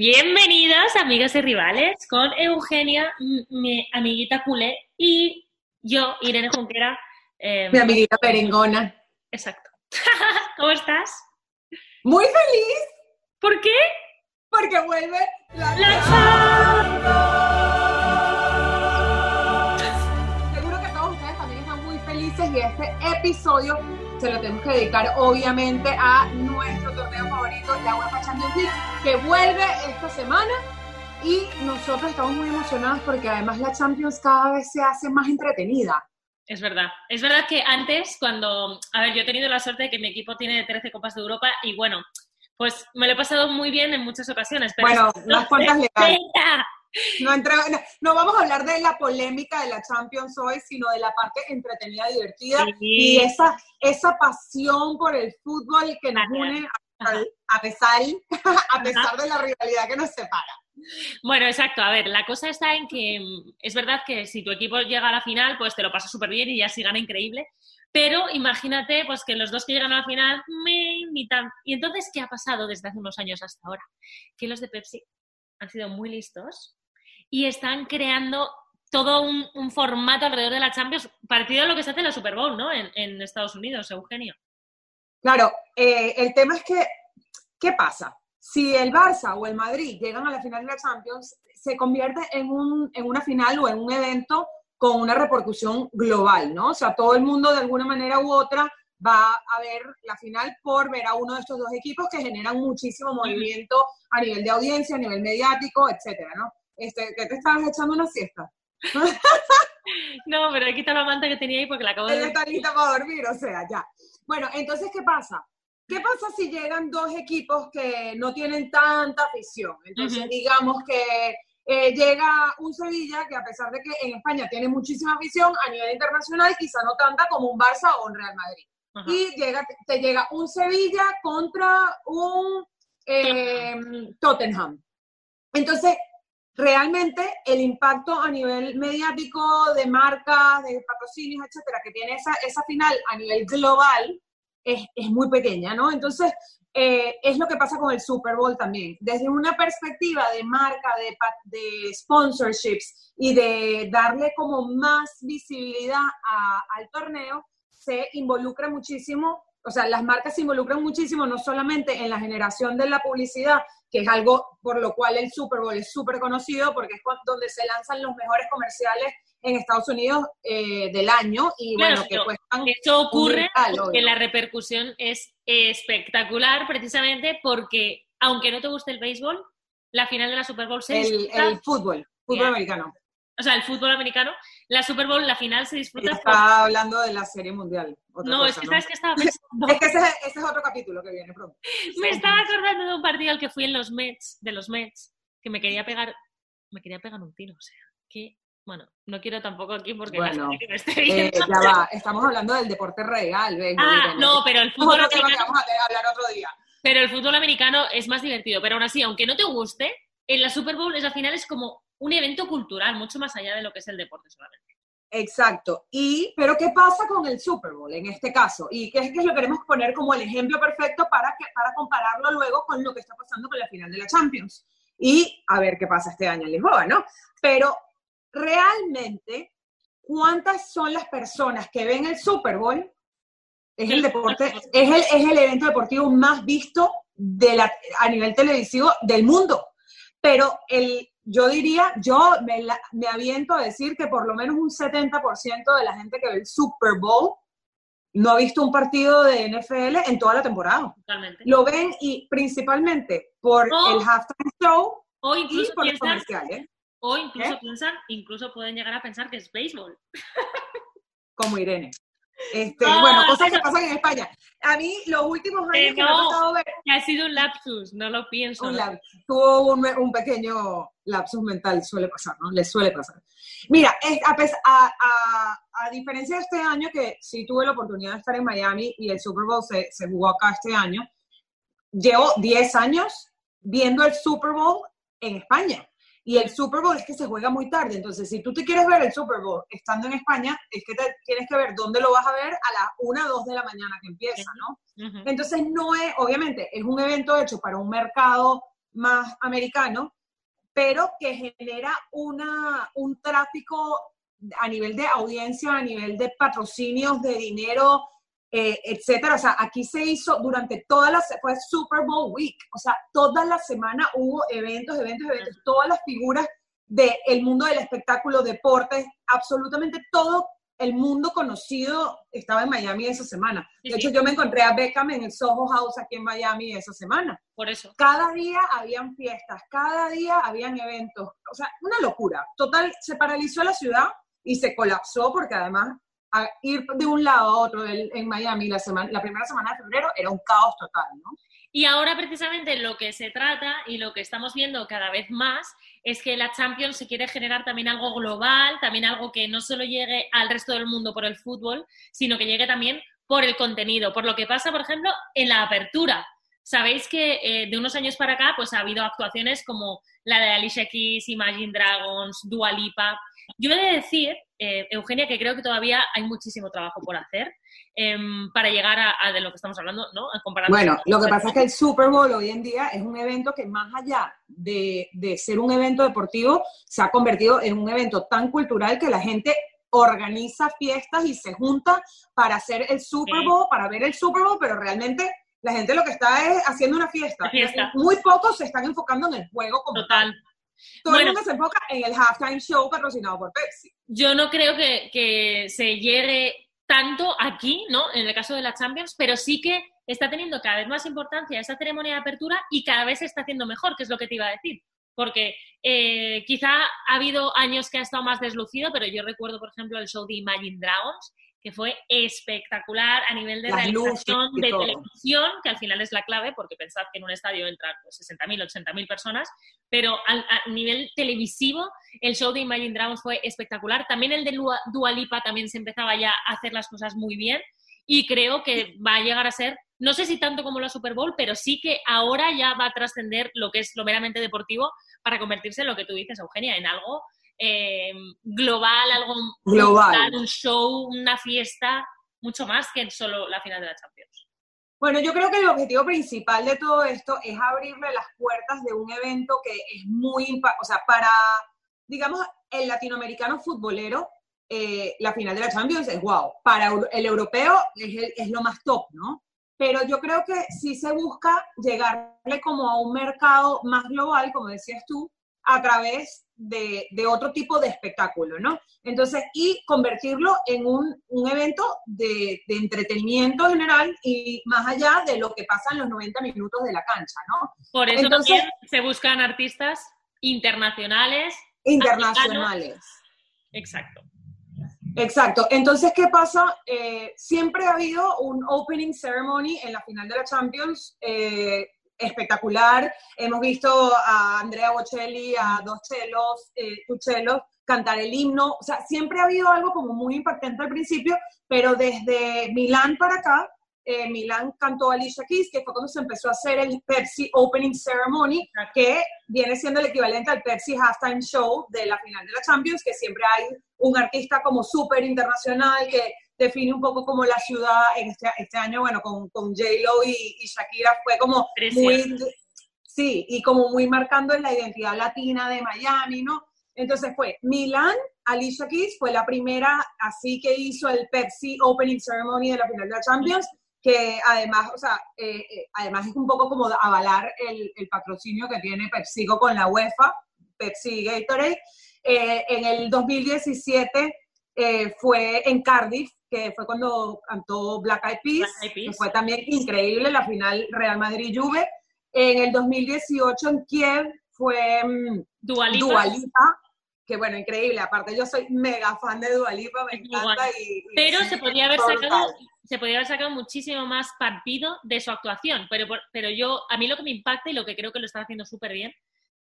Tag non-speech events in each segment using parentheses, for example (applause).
Bienvenidas, amigas y rivales, con Eugenia, mi amiguita culé, y yo, Irene Junquera. Eh, mi amiguita perengona. Exacto. (laughs) ¿Cómo estás? Muy feliz. ¿Por qué? Porque vuelve la, la Seguro que todos ustedes también están muy felices y este episodio se lo tenemos que dedicar obviamente a nuestro torneo favorito, la UEFA Champions League, que vuelve esta semana y nosotros estamos muy emocionados porque además la Champions cada vez se hace más entretenida. Es verdad. Es verdad que antes, cuando. A ver, yo he tenido la suerte de que mi equipo tiene 13 Copas de Europa y bueno, pues me lo he pasado muy bien en muchas ocasiones. Pero bueno, unas cuantas legales. (laughs) No, no, vamos a hablar de la polémica de la Champions hoy, sino de la parte entretenida, divertida y esa, esa pasión por el fútbol que nos une a, pesar, (laughs) a pesar de la rivalidad que nos separa. Bueno, exacto. A ver, la cosa está en que mm, es verdad que si tu equipo llega a la final, pues te lo pasas súper bien y ya sí gana increíble. Pero imagínate pues que los dos que llegan a la final me imitan. Y entonces, ¿qué ha pasado desde hace unos años hasta ahora? Que los de Pepsi han sido muy listos y están creando todo un, formato alrededor de la Champions parecido a lo que se hace en la Super Bowl, ¿no? En, Estados Unidos, Eugenio. Claro, eh, el tema es que, ¿qué pasa? Si el Barça o el Madrid llegan a la final de la Champions, se convierte en, un, en una final o en un evento con una repercusión global, ¿no? O sea, todo el mundo de alguna manera u otra va a ver la final por ver a uno de estos dos equipos que generan muchísimo movimiento a nivel de audiencia, a nivel mediático, etcétera, ¿no? Este, ¿Qué te estabas echando una siesta? (laughs) no, pero he quitado la manta que tenía ahí porque la acabo de... Ella está lista para dormir, o sea, ya. Bueno, entonces, ¿qué pasa? ¿Qué pasa si llegan dos equipos que no tienen tanta afición? Entonces, digamos que eh, llega un Sevilla que a pesar de que en España tiene muchísima afición, a nivel internacional quizá no tanta como un Barça o un Real Madrid. Y llega, te llega un Sevilla contra un eh, Tottenham. Entonces, realmente el impacto a nivel mediático de marcas, de patrocinios, etcétera, que tiene esa, esa final a nivel global es, es muy pequeña, ¿no? Entonces, eh, es lo que pasa con el Super Bowl también. Desde una perspectiva de marca, de, de sponsorships y de darle como más visibilidad al torneo, se involucra muchísimo, o sea, las marcas se involucran muchísimo no solamente en la generación de la publicidad, que es algo por lo cual el Super Bowl es súper conocido, porque es donde se lanzan los mejores comerciales en Estados Unidos eh, del año y bueno, que cuestan... Esto ocurre porque la repercusión es espectacular precisamente porque, aunque no te guste el béisbol, la final de la Super Bowl se el, El fútbol, fútbol americano. O sea, el fútbol americano, la Super Bowl, la final se disfruta... Está hablando de la Serie Mundial. no, es que sabes que estaba (laughs) pensando... es que ese, es otro capítulo que viene pronto. me estaba acordando de un partido al que fui en los Mets, de los Mets, que me quería pegar, me quería pegar un tiro, o sea, que bueno, no quiero tampoco aquí porque bueno, que me esté eh, ya va, estamos hablando del deporte real, venga. Ah, no, pero el fútbol americano. vamos a hablar otro día. Pero el fútbol americano es más divertido. Pero aún así, aunque no te guste, en la Super Bowl esa final es como un evento cultural, mucho más allá de lo que es el deporte solamente. Exacto. Y, pero ¿qué pasa con el Super Bowl en este caso? Y qué es que lo queremos poner como el ejemplo perfecto para, que, para compararlo luego con lo que está pasando con la final de la Champions. Y a ver qué pasa este año en Lisboa, ¿no? Pero realmente cuántas son las personas que ven el Super Bowl. Es el deporte, es el, es el evento deportivo más visto de la, a nivel televisivo del mundo. Pero el, yo diría, yo me, me aviento a decir que por lo menos un 70% de la gente que ve el Super Bowl no ha visto un partido de NFL en toda la temporada. Totalmente. Lo ven y principalmente por el halftime show o incluso y por los comerciales. O incluso ¿Eh? piensan, incluso pueden llegar a pensar que es béisbol. Como Irene. Este, bueno, cosas que pasan en España. A mí, los últimos años que, me ha tocado ver. Ha sido un lapsus, no lo pienso. Un. Tuvo un, un, pequeño lapsus mental, suele pasar, ¿no? Le suele pasar. Mira, a, a, a, diferencia de este año, que sí tuve la oportunidad de estar en Miami y el Super Bowl se, se jugó acá este año, llevo 10 años viendo el Super Bowl en España. Y el Super Bowl es que se juega muy tarde. Entonces, si tú te quieres ver el Super Bowl estando en España, es que te, tienes que ver dónde lo vas a ver a las 1 2 de la mañana que empieza, ¿no? Entonces, no es, obviamente, es un evento hecho para un mercado más americano, pero que genera una, un tráfico a nivel de audiencia, a nivel de patrocinios, de dinero, eh, etcétera. O sea, aquí se hizo durante toda la, fue Super Bowl Week, o sea, toda la semana hubo eventos, eventos, eventos, todas las figuras del mundo del espectáculo, deportes, absolutamente todo el mundo conocido estaba en Miami esa semana. De hecho, yo me encontré a Beckham en el Soho House aquí en Miami esa semana. Por eso. Cada día habían fiestas, cada día habían eventos. O sea, una locura. Total, se paralizó la ciudad y se colapsó porque además ir de un lado a otro en Miami la, semana, la primera semana de febrero era un caos total, ¿no? Y ahora precisamente lo que se trata y lo que estamos viendo cada vez más es que la Champions se quiere generar también algo global, también algo que no solo llegue al resto del mundo por el fútbol, sino que llegue también por el contenido, por lo que pasa, por ejemplo, en la apertura. Sabéis que eh, de unos años para acá pues ha habido actuaciones como la de Alicia Keys, Imagine Dragons, Dua Lipa. Yo he de decir, eh, Eugenia, que creo que todavía hay muchísimo trabajo por hacer em, para llegar a, de lo que estamos hablando, ¿no? bueno, lo que pasa es que el Super Bowl hoy en día es un evento que más allá de, de ser un evento deportivo, se ha convertido en un evento tan cultural que la gente organiza fiestas y se junta para hacer el Super Bowl, para ver el Super Bowl, pero realmente la gente lo que está es haciendo una fiesta. Muy pocos se están enfocando en el juego como Total. Todo el mundo se enfoca en el halftime show patrocinado por Pepsi. Yo no creo que, que se llegue tanto aquí, ¿no? En el caso de la Champions, pero sí que está teniendo cada vez más importancia esa ceremonia de apertura y cada vez se está haciendo mejor, que es lo que te iba a decir. Porque eh, quizá ha habido años que ha estado más deslucido, pero yo recuerdo, por ejemplo, el show de Imagine Dragons, que fue espectacular a nivel de realización de televisión, que al final es la clave, porque pensad que en un estadio entran pues, 60.000, 80.000 personas, pero a nivel televisivo el show de Imagine Dragons fue espectacular. También el de Dua Lipa también se empezaba ya a hacer las cosas muy bien y creo que va a llegar a ser, no sé si tanto como la Super Bowl, pero sí que ahora ya va a trascender lo que es lo meramente deportivo para convertirse en lo que tú dices, Eugenia, en algo eh, global, algo global, un show, una fiesta, mucho más que solo la final de la Champions. Bueno, yo creo que el objetivo principal de todo esto es abrirle las puertas de un evento que es muy, o sea, para, digamos, el latinoamericano futbolero, eh, la final de la Champions es wow. Para el europeo es, es lo más top, ¿no? Pero yo creo que sí se busca llegarle como a un mercado más global, como decías tú, a través de, otro tipo de espectáculo, ¿no? Entonces, y convertirlo en un, evento de, entretenimiento general y más allá de lo que pasa en los 90 minutos de la cancha, ¿no? Por eso también se buscan artistas internacionales. Internacionales. Exacto. Exacto. Entonces, ¿qué pasa? Eh, siempre ha habido un opening ceremony en la final de la Champions. Eh, espectacular. Hemos visto a Andrea Bocelli, a dos chelos, eh, chelos, cantar el himno. O sea, siempre ha habido algo como muy impactante al principio, pero desde Milán para acá, eh, Milán cantó Alicia Keys, que fue cuando se empezó a hacer el Pepsi Opening Ceremony, que viene siendo el equivalente al Pepsi Halftime Show de la final de la Champions, que siempre hay un artista como súper internacional que define un poco como la ciudad en este, este año, bueno, con, con J-Lo y, Shakira fue como muy, sí, y como muy marcando en la identidad latina de Miami, ¿no? Entonces fue Milán, Alicia Keys fue la primera así que hizo el Pepsi Opening Ceremony de la final de la Champions, que además, o sea, eh, eh, además es un poco como avalar el, el, patrocinio que tiene PepsiCo con la UEFA, Pepsi Gatorade. Eh, en el 2017 fue en Cardiff, que fue cuando cantó Black Eyed Peas, que fue también increíble la final Real Madrid-Juve. En el 2018 en Kiev fue um, Dualipa. que bueno, increíble. Aparte yo soy mega fan de Dualipa, me encanta. Y, pero se podría haber sacado se podría haber sacado muchísimo más partido de su actuación, pero, pero yo, a mí lo que me impacta y lo que creo que lo están haciendo súper bien,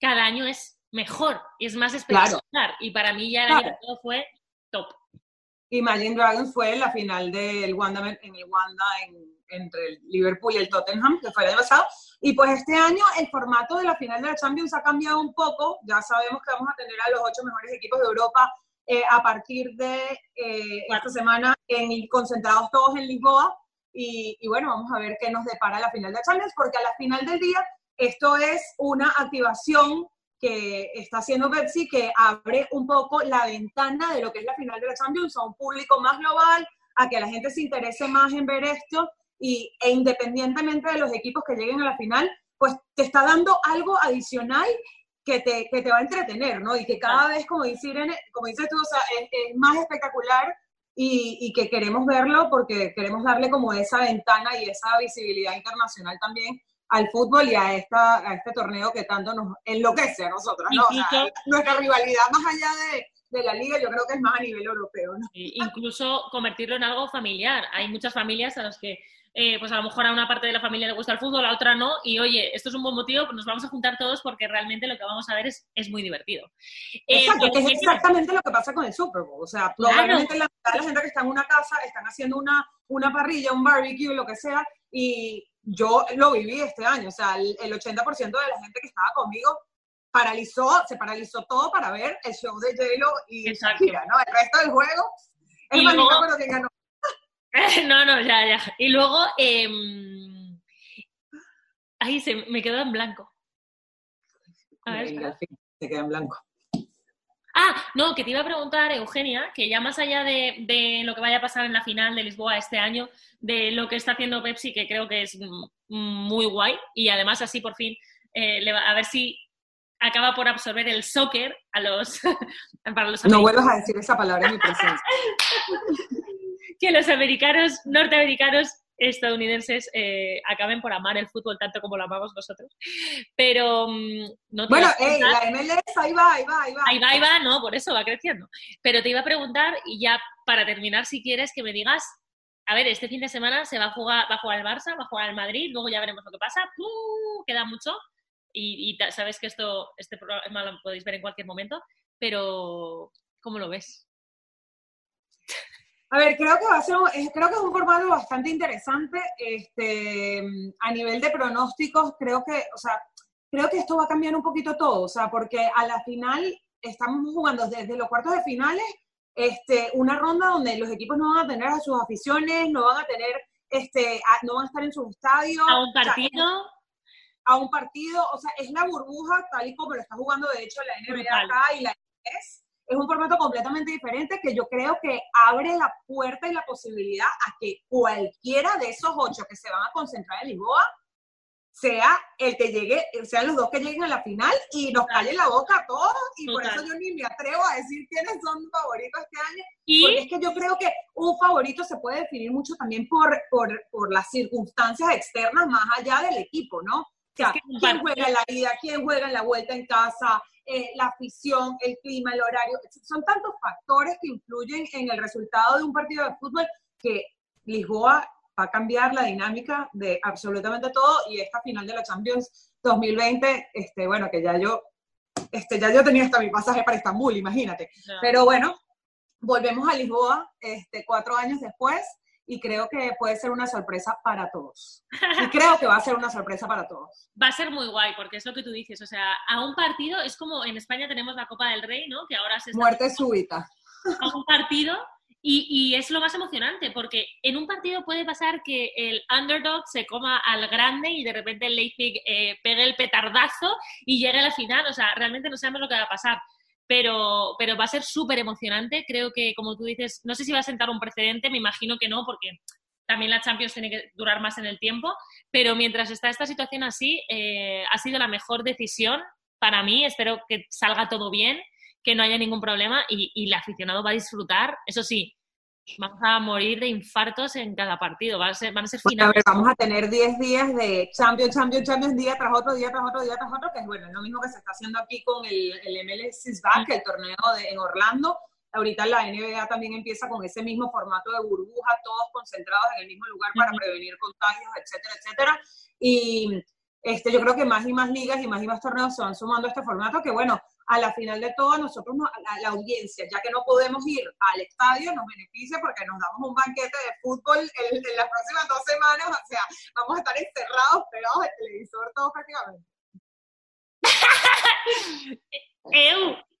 cada año es mejor y es más espectacular. Y para mí ya el año pasado fue top. Imagine Dragons fue la final del Wanda, en el Wanda entre el Liverpool y el Tottenham, que fue el año pasado. Y pues este año el formato de la final de la Champions ha cambiado un poco. Ya sabemos que vamos a tener a los ocho mejores equipos de Europa eh, a partir de eh, esta semana en, concentrados todos en Lisboa. Y, y, bueno, vamos a ver qué nos depara la final de la Champions, porque a la final del día esto es una activación que está haciendo Pepsi que abre un poco la ventana de lo que es la final de la Champions a un público más global, a que la gente se interese más en ver esto y, e independientemente de los equipos que lleguen a la final, pues te está dando algo adicional que te, que te va a entretener, ¿no? Y que cada vez, como dice Irene, como dices tú, o sea, es, más espectacular y, y, que queremos verlo porque queremos darle como esa ventana y esa visibilidad internacional también al fútbol y a, esta, a este torneo que tanto nos enloquece a nosotros, ¿no? O sea, nuestra rivalidad más allá de, de la liga, yo creo que es más a nivel europeo. ¿no? incluso convertirlo en algo familiar. Hay muchas familias a las que eh, pues a lo mejor a una parte de la familia le gusta el fútbol, a la otra no, y oye, esto es un buen motivo, pues nos vamos a juntar todos porque realmente lo que vamos a ver es, es muy divertido. Eh, Exacto, que es exactamente lo que pasa con el Super Bowl, o sea, probablemente la, la gente que está en una casa están haciendo una, una parrilla, un barbecue, lo que sea, y yo lo viví este año, o sea, el, 80% de la gente que estaba conmigo paralizó, se paralizó todo para ver el show de J-Lo y Shakira, ¿no? El resto del juego, es más pero que ganó. (laughs) no, no, ya, ya. Y luego, eh... ahí se me quedó en blanco. A ver, se queda en blanco. No, que te iba a preguntar, Eugenia, que ya más allá de, de, lo que vaya a pasar en la final de Lisboa este año, de lo que está haciendo Pepsi, que creo que es muy guay, y además así por fin, eh, a ver si acaba por absorber el soccer a los, (laughs) para los No vuelvas a decir esa palabra en mi presencia. (laughs) que los americanos, norteamericanos, estadounidenses eh, acaben por amar el fútbol tanto como lo amamos nosotros. Pero mm, no Bueno, la MLS ahí va, ahí va, ahí va. Ahí va, ahí va, no, por eso va creciendo. Pero te iba a preguntar, y ya para terminar, si quieres, que me digas, a ver, este fin de semana se va a jugar, va a jugar el Barça, va a jugar el Madrid, luego ya veremos lo que pasa. Queda mucho. Y, y sabes que esto, este programa lo podéis ver en cualquier momento, pero ¿cómo lo ves? A ver, creo que va a ser, creo que es un formato bastante interesante. Este, a nivel de pronósticos, creo que, o sea, creo que esto va a cambiar un poquito todo, o sea, porque a la final estamos jugando desde los cuartos de finales, este, una ronda donde los equipos no van a tener a sus aficiones, no van a tener, este, no van a estar en sus estadios. A un partido. a un partido, o sea, es la burbuja tal y como lo está jugando de hecho la NBA acá y la es es un formato completamente diferente que yo creo que abre la puerta y la posibilidad a que cualquiera de esos ocho que se van a concentrar en Lisboa sea el que llegue, sean los dos que lleguen a la final y nos calle la boca a todos y por eso yo ni me atrevo a decir quiénes son favoritos este año, ¿Y? porque es que yo creo que un favorito se puede definir mucho también por, por, por las circunstancias externas más allá del equipo, ¿no? O sea, quién juega en la ida, quién juega en la vuelta en casa, eh, la afición, el clima, el horario. Son tantos factores que influyen en el resultado de un partido de fútbol que Lisboa va a cambiar la dinámica de absolutamente todo y esta final de la Champions 2020, este, bueno, que ya yo, este, ya yo tenía hasta mi pasaje para Estambul, imagínate. Pero bueno, volvemos a Lisboa este, cuatro años después y creo que puede ser una sorpresa para todos. Y creo que va a ser una sorpresa para todos. (laughs) Va a ser muy guay, porque es lo que tú dices, o sea, a un partido, es como en España tenemos la Copa del Rey, ¿no? Que ahora se Muerte súbita. A un partido, y, y, es lo más emocionante, porque en un partido puede pasar que el underdog se coma al grande y de repente el Leipzig eh, pegue el petardazo y llegue a la final, o sea, realmente no sabemos lo que va a pasar pero, pero va a ser súper emocionante. Creo que, como tú dices, no sé si va a sentar un precedente, me imagino que no, porque también la Champions tiene que durar más en el tiempo, pero mientras está esta situación así, eh, ha sido la mejor decisión para mí. Espero que salga todo bien, que no haya ningún problema y, y el aficionado va a disfrutar. Eso sí, vamos a morir de infartos en cada partido, van a ser, van a ser finales. vamos a tener 10 días de Champions, Champions, Champions, día tras otro, día tras otro, día tras otro, que es bueno, es lo mismo que se está haciendo aquí con el, el MLS Back, el torneo de, en Orlando. Ahorita la NBA también empieza con ese mismo formato de burbuja, todos concentrados en el mismo lugar para prevenir contagios, etcétera, etcétera. Y este, yo creo que más y más ligas y más y más torneos se van sumando a este formato, que bueno, a la final de todo, nosotros, la, audiencia, ya que no podemos ir al estadio, nos beneficia porque nos damos un banquete de fútbol en, las próximas dos semanas, o sea, vamos a estar encerrados, pegados al televisor todos prácticamente. (laughs)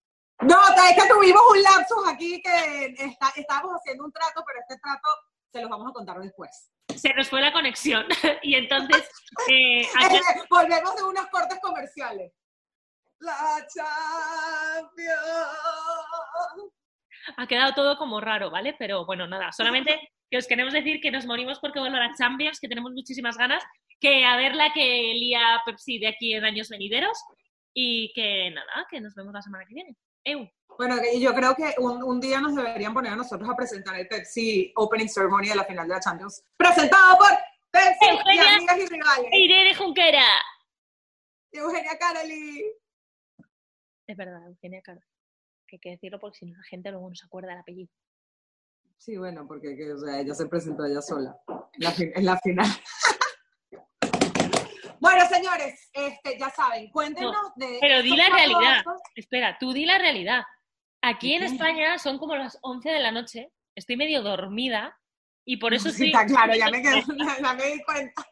No, es que tuvimos un lapsus aquí que está, estábamos haciendo un trato, pero este trato se los vamos a contar después. se nos fue la conexión. (laughs) y entonces... Eh, (laughs) volvemos de unos cortes comerciales. La Champions. Ha quedado todo como raro, ¿vale? Pero bueno, nada, solamente que os queremos decir que nos morimos porque vuelve a la Champions, que tenemos muchísimas ganas, que a ver la que lía Pepsi de aquí en años venideros y que nada, que nos vemos la semana que viene. Bueno, yo creo que un, día nos deberían poner a nosotros a presentar el Pepsi Opening Ceremony de la final de la Champions. Presentado por Pepsi y amigas y rivales. Irene Junquera. Eugenia Caroli. Es verdad, Eugenia Caroli. Que hay que decirlo porque si no la gente luego no se acuerda del apellido. Sí, bueno, porque ella se presentó ella sola en la final. (laughs) Bueno, señores, este, ya saben, cuéntenos de... Pero di la realidad. Espera, tú di la realidad. Aquí en España son como las 11 de la noche, estoy medio dormida y por eso sí. Está claro, ya me, quedé, (laughs) ya me di cuenta.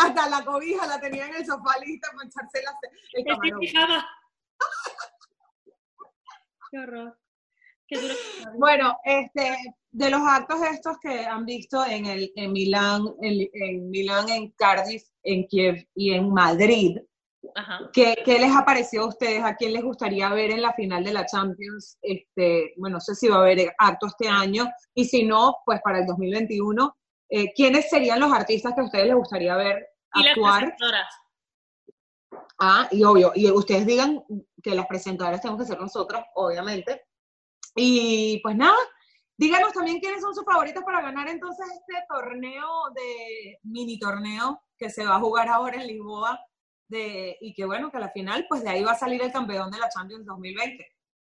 Hasta la cobija la tenía en el sofá lista para echarse la, el (laughs) Qué horror. Bueno, este, de los actos estos que han visto en, el, en Milán, en, Milán, en Cardiff, en Kiev y en Madrid, ¿qué, les ha parecido a ustedes? ¿A quién les gustaría ver en la final de la Champions? Este, bueno, no sé si va a haber acto este año y si no, pues para el 2021. Eh, ¿Quiénes serían los artistas que a ustedes les gustaría ver actuar? ah, y obvio, y ustedes digan que las presentadoras tenemos que ser nosotras, obviamente. Y pues nada, díganos también quiénes son sus favoritos para ganar entonces este torneo de mini torneo que se va a jugar ahora en Lisboa de, y que bueno, que a la final pues de ahí va a salir el campeón de la Champions 2020.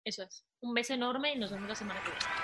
Eso es. Un beso enorme y nos vemos la semana que viene.